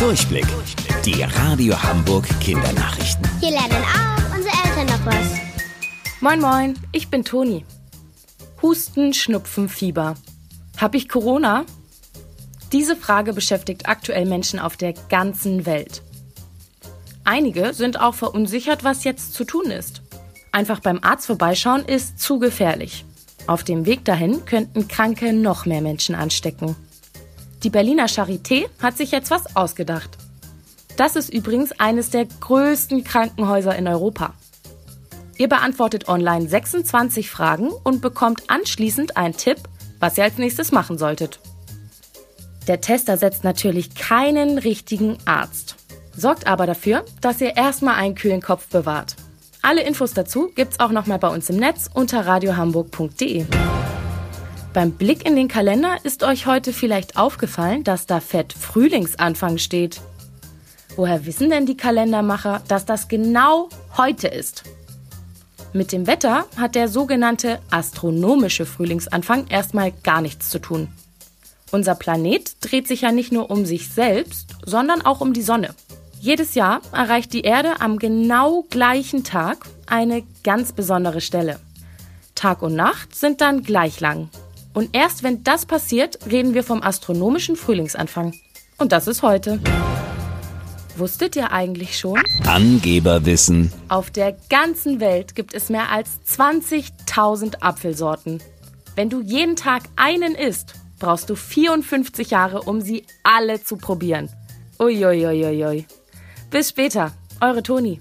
Durchblick. Die Radio Hamburg Kindernachrichten. Hier lernen auch unsere Eltern noch was. Moin, moin, ich bin Toni. Husten, Schnupfen, Fieber. Hab ich Corona? Diese Frage beschäftigt aktuell Menschen auf der ganzen Welt. Einige sind auch verunsichert, was jetzt zu tun ist. Einfach beim Arzt vorbeischauen ist zu gefährlich. Auf dem Weg dahin könnten Kranke noch mehr Menschen anstecken. Die Berliner Charité hat sich jetzt was ausgedacht. Das ist übrigens eines der größten Krankenhäuser in Europa. Ihr beantwortet online 26 Fragen und bekommt anschließend einen Tipp, was ihr als nächstes machen solltet. Der Test ersetzt natürlich keinen richtigen Arzt, sorgt aber dafür, dass ihr erstmal einen kühlen Kopf bewahrt. Alle Infos dazu gibt's auch nochmal bei uns im Netz unter radiohamburg.de. Beim Blick in den Kalender ist euch heute vielleicht aufgefallen, dass da fett Frühlingsanfang steht. Woher wissen denn die Kalendermacher, dass das genau heute ist? Mit dem Wetter hat der sogenannte astronomische Frühlingsanfang erstmal gar nichts zu tun. Unser Planet dreht sich ja nicht nur um sich selbst, sondern auch um die Sonne. Jedes Jahr erreicht die Erde am genau gleichen Tag eine ganz besondere Stelle. Tag und Nacht sind dann gleich lang. Und erst wenn das passiert, reden wir vom astronomischen Frühlingsanfang. Und das ist heute. Wusstet ihr eigentlich schon? Angeberwissen. Auf der ganzen Welt gibt es mehr als 20.000 Apfelsorten. Wenn du jeden Tag einen isst, brauchst du 54 Jahre, um sie alle zu probieren. Uiuiuiui. Bis später, eure Toni.